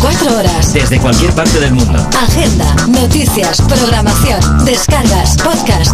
24 horas. Desde cualquier parte del mundo. Agenda, noticias, programación, descargas, podcast.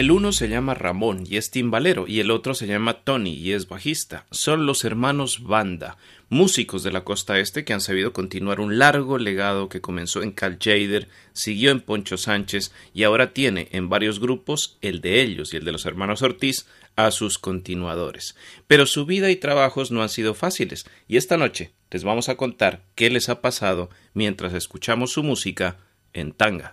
RadioGladysPalmera.com Uno se llama Ramón y es timbalero y el otro se llama Tony y es bajista. Son los hermanos Banda, músicos de la costa este que han sabido continuar un largo legado que comenzó en Cal Jader, siguió en Poncho Sánchez y ahora tiene en varios grupos, el de ellos y el de los hermanos Ortiz, a sus continuadores. Pero su vida y trabajos no han sido fáciles y esta noche les vamos a contar qué les ha pasado mientras escuchamos su música en tanga.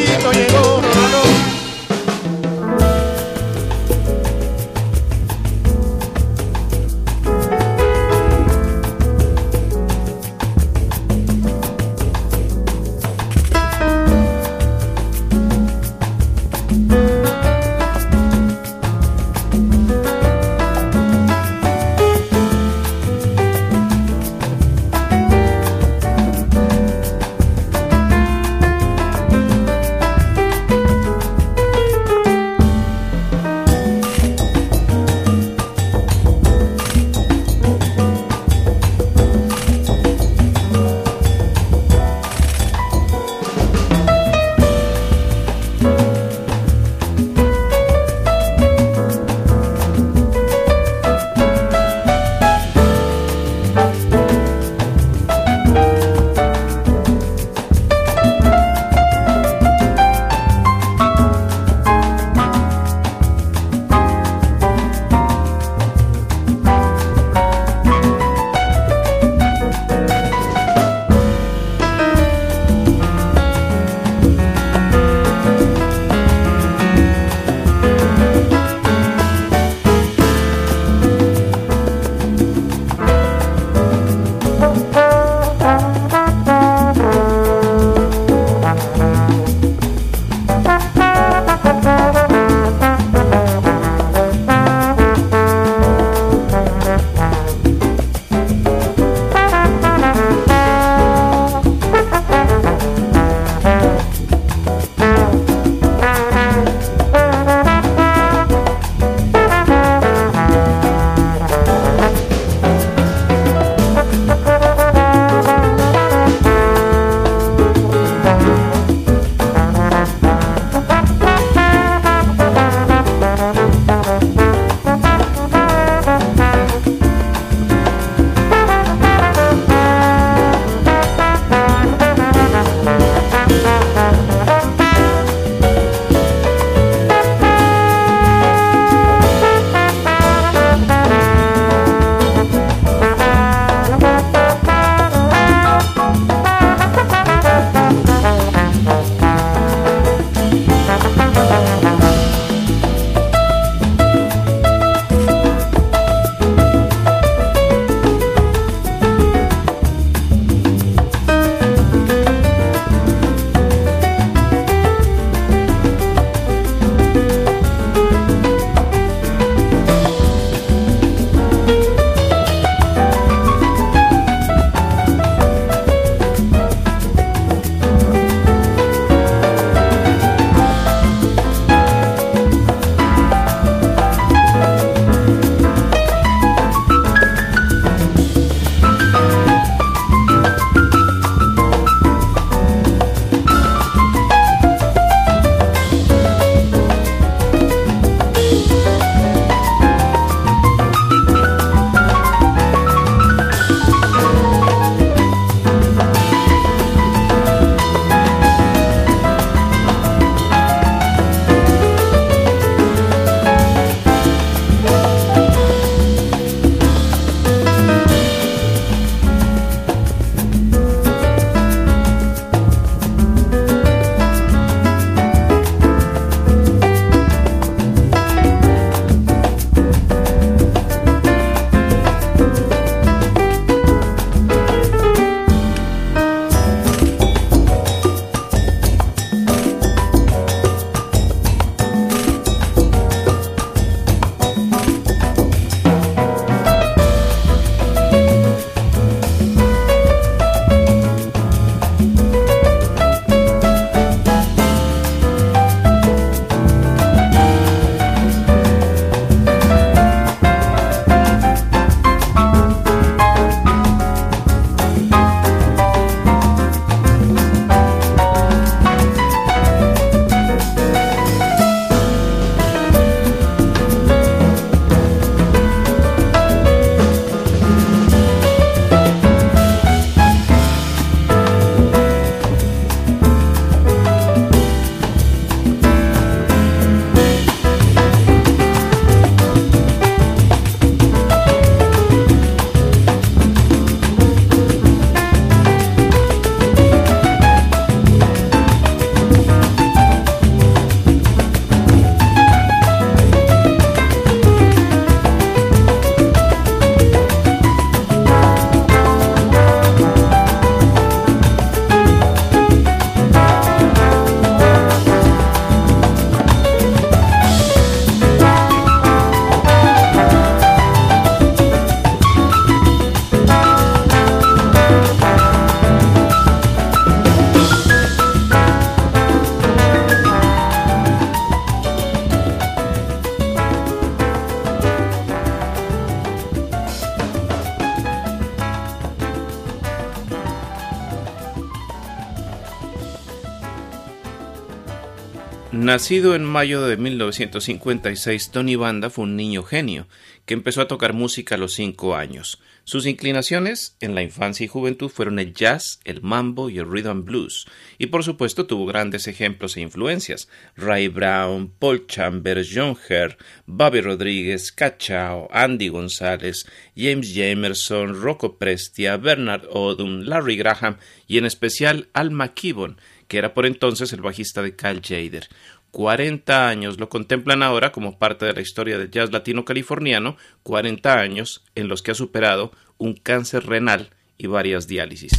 Nacido en mayo de 1956, Tony Banda fue un niño genio que empezó a tocar música a los cinco años. Sus inclinaciones en la infancia y juventud fueron el jazz, el mambo y el rhythm blues, y por supuesto tuvo grandes ejemplos e influencias: Ray Brown, Paul Chambers, John Herr, Bobby Rodríguez, Cachao, Andy González, James Jamerson, Rocco Prestia, Bernard Odom, Larry Graham y en especial Al McKibben, que era por entonces el bajista de Cal Jader. 40 años lo contemplan ahora como parte de la historia del jazz latino californiano, 40 años en los que ha superado un cáncer renal y varias diálisis.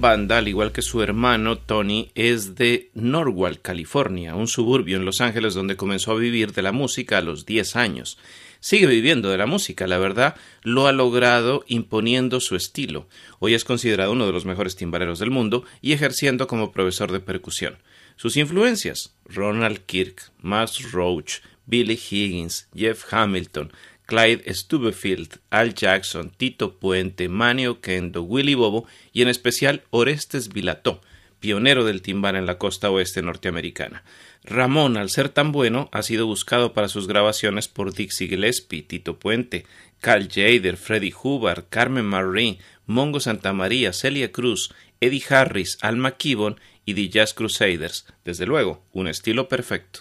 Banda, al igual que su hermano Tony, es de Norwalk, California, un suburbio en Los Ángeles donde comenzó a vivir de la música a los 10 años. Sigue viviendo de la música, la verdad, lo ha logrado imponiendo su estilo. Hoy es considerado uno de los mejores timbaleros del mundo y ejerciendo como profesor de percusión. Sus influencias: Ronald Kirk, Max Roach, Billy Higgins, Jeff Hamilton, Clyde Stubefield, Al Jackson, Tito Puente, Manio Kendo, Willy Bobo y en especial Orestes Vilató, pionero del timbal en la costa oeste norteamericana. Ramón, al ser tan bueno, ha sido buscado para sus grabaciones por Dixie Gillespie, Tito Puente, Carl Jader, Freddie Hubbard, Carmen Marie, Mongo Santamaría, Celia Cruz, Eddie Harris, Alma Kibon y The Jazz Crusaders. Desde luego, un estilo perfecto.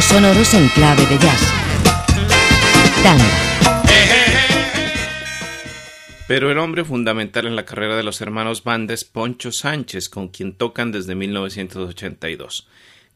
Sonoros en clave de jazz. Pero el hombre fundamental en la carrera de los hermanos Banda es Poncho Sánchez, con quien tocan desde 1982.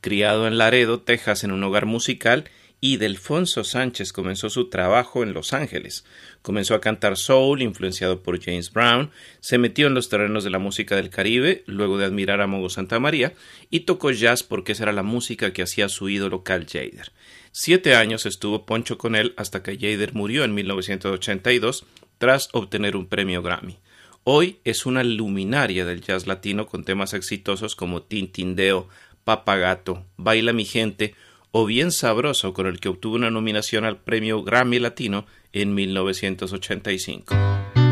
Criado en Laredo, Texas, en un hogar musical, y Delfonso Sánchez comenzó su trabajo en Los Ángeles. Comenzó a cantar soul, influenciado por James Brown, se metió en los terrenos de la música del Caribe, luego de admirar a Mogo Santa María, y tocó jazz porque esa era la música que hacía su ídolo Cal Jader. Siete años estuvo Poncho con él hasta que Jader murió en 1982 tras obtener un premio Grammy. Hoy es una luminaria del jazz latino con temas exitosos como Tintindeo, Papagato, Baila mi gente o Bien Sabroso con el que obtuvo una nominación al premio Grammy Latino en 1985.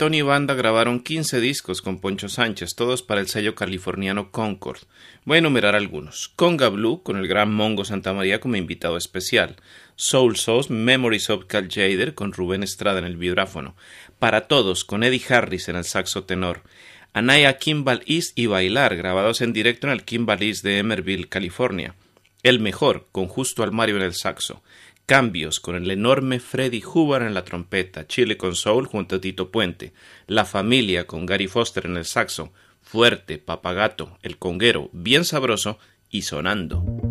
Tony Banda grabaron 15 discos con Poncho Sánchez, todos para el sello californiano Concord. Voy a enumerar algunos. Conga Blue, con el gran Mongo Santa María como invitado especial. Soul Sauce, Memories of Cal Jader, con Rubén Estrada en el vibráfono. Para Todos, con Eddie Harris en el saxo tenor. Anaya Kimball East y Bailar, grabados en directo en el Kimball East de Emerville, California. El Mejor, con Justo Almario en el saxo. Cambios con el enorme Freddy Hubbard en la trompeta, Chile con Soul junto a Tito Puente, La Familia con Gary Foster en el saxo, Fuerte, Papagato, El Conguero, bien sabroso y sonando.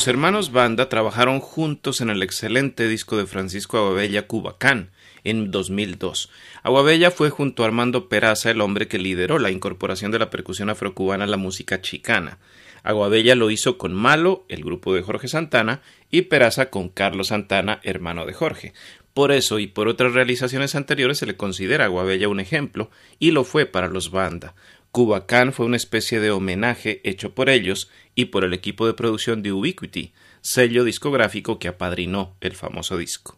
Los hermanos Banda trabajaron juntos en el excelente disco de Francisco Aguabella Cubacán en 2002. Aguabella fue junto a Armando Peraza el hombre que lideró la incorporación de la percusión afrocubana a la música chicana. Aguabella lo hizo con Malo, el grupo de Jorge Santana, y Peraza con Carlos Santana, hermano de Jorge. Por eso y por otras realizaciones anteriores se le considera a Aguabella un ejemplo, y lo fue para los Banda. Cubacán fue una especie de homenaje hecho por ellos y por el equipo de producción de Ubiquity, sello discográfico que apadrinó el famoso disco.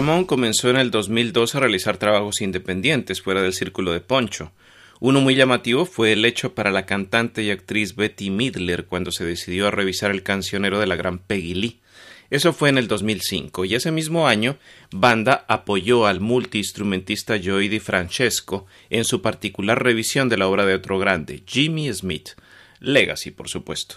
Ramón comenzó en el 2002 a realizar trabajos independientes fuera del círculo de Poncho. Uno muy llamativo fue el hecho para la cantante y actriz Betty Midler cuando se decidió a revisar el cancionero de la gran Peggy Lee. Eso fue en el 2005 y ese mismo año Banda apoyó al multiinstrumentista Joey Di Francesco en su particular revisión de la obra de otro grande, Jimmy Smith. Legacy, por supuesto.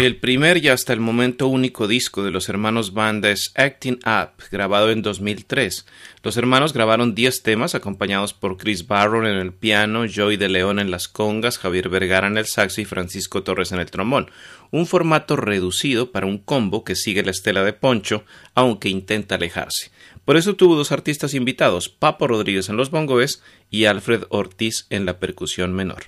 El primer y hasta el momento único disco de los hermanos Banda es Acting Up, grabado en 2003. Los hermanos grabaron 10 temas acompañados por Chris Barron en el piano, Joey de León en las congas, Javier Vergara en el saxo y Francisco Torres en el trombón. Un formato reducido para un combo que sigue la estela de Poncho, aunque intenta alejarse. Por eso tuvo dos artistas invitados, Papo Rodríguez en los bongoes y Alfred Ortiz en la percusión menor.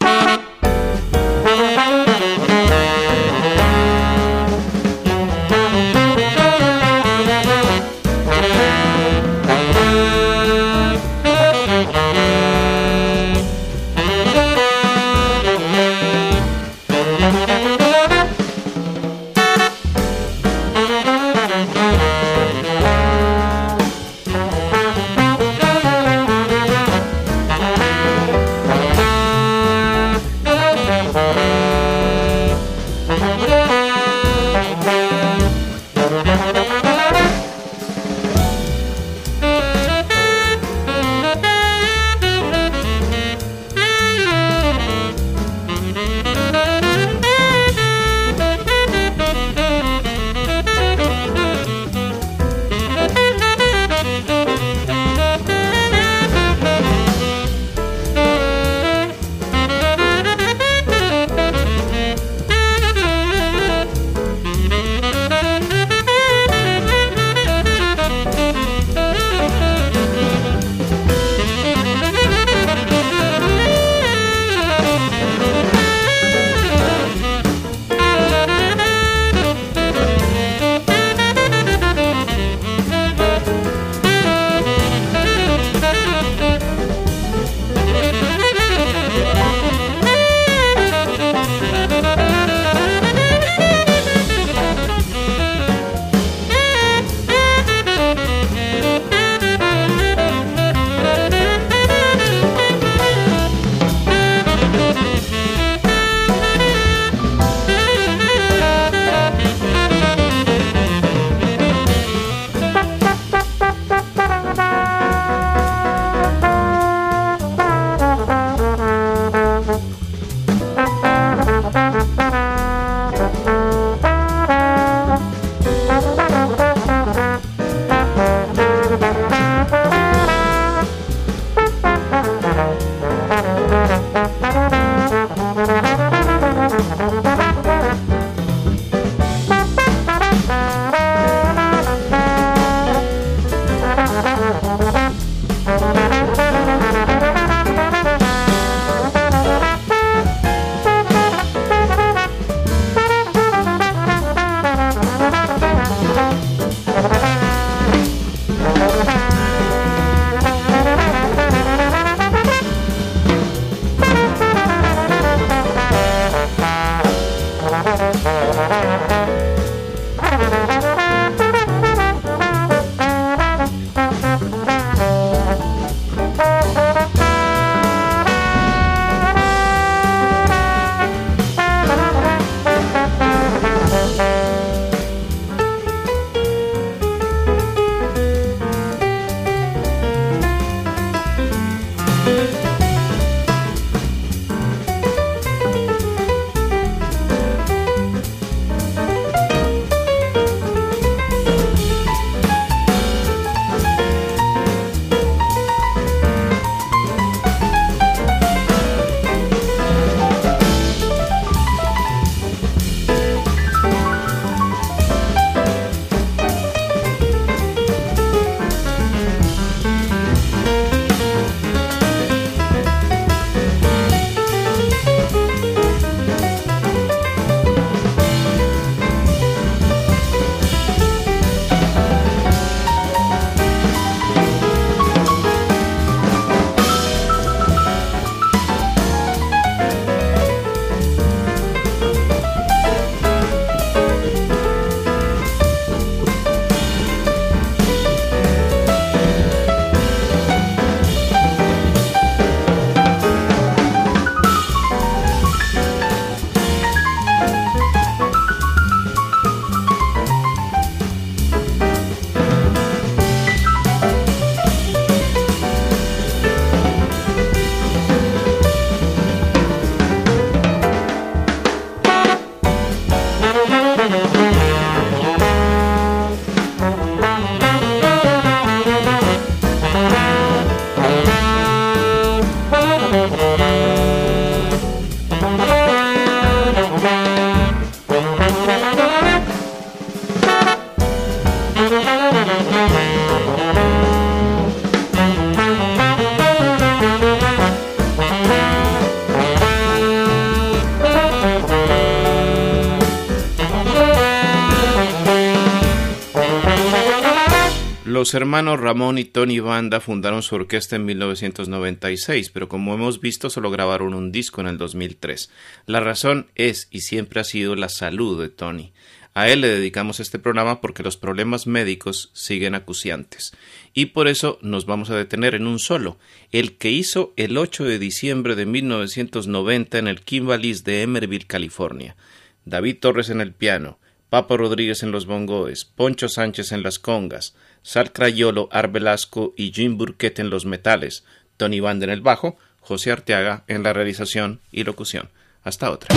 Los hermanos Ramón y Tony Banda fundaron su orquesta en 1996, pero como hemos visto solo grabaron un disco en el 2003. La razón es y siempre ha sido la salud de Tony. A él le dedicamos este programa porque los problemas médicos siguen acuciantes. Y por eso nos vamos a detener en un solo, el que hizo el 8 de diciembre de 1990 en el Kimballis de Emerville, California. David Torres en el piano, Papo Rodríguez en los bongoes, Poncho Sánchez en las congas, Sal Crayolo, Ar Velasco y Jim Burkett en los metales, Tony Band en el bajo, José Arteaga en la realización y locución. Hasta otra.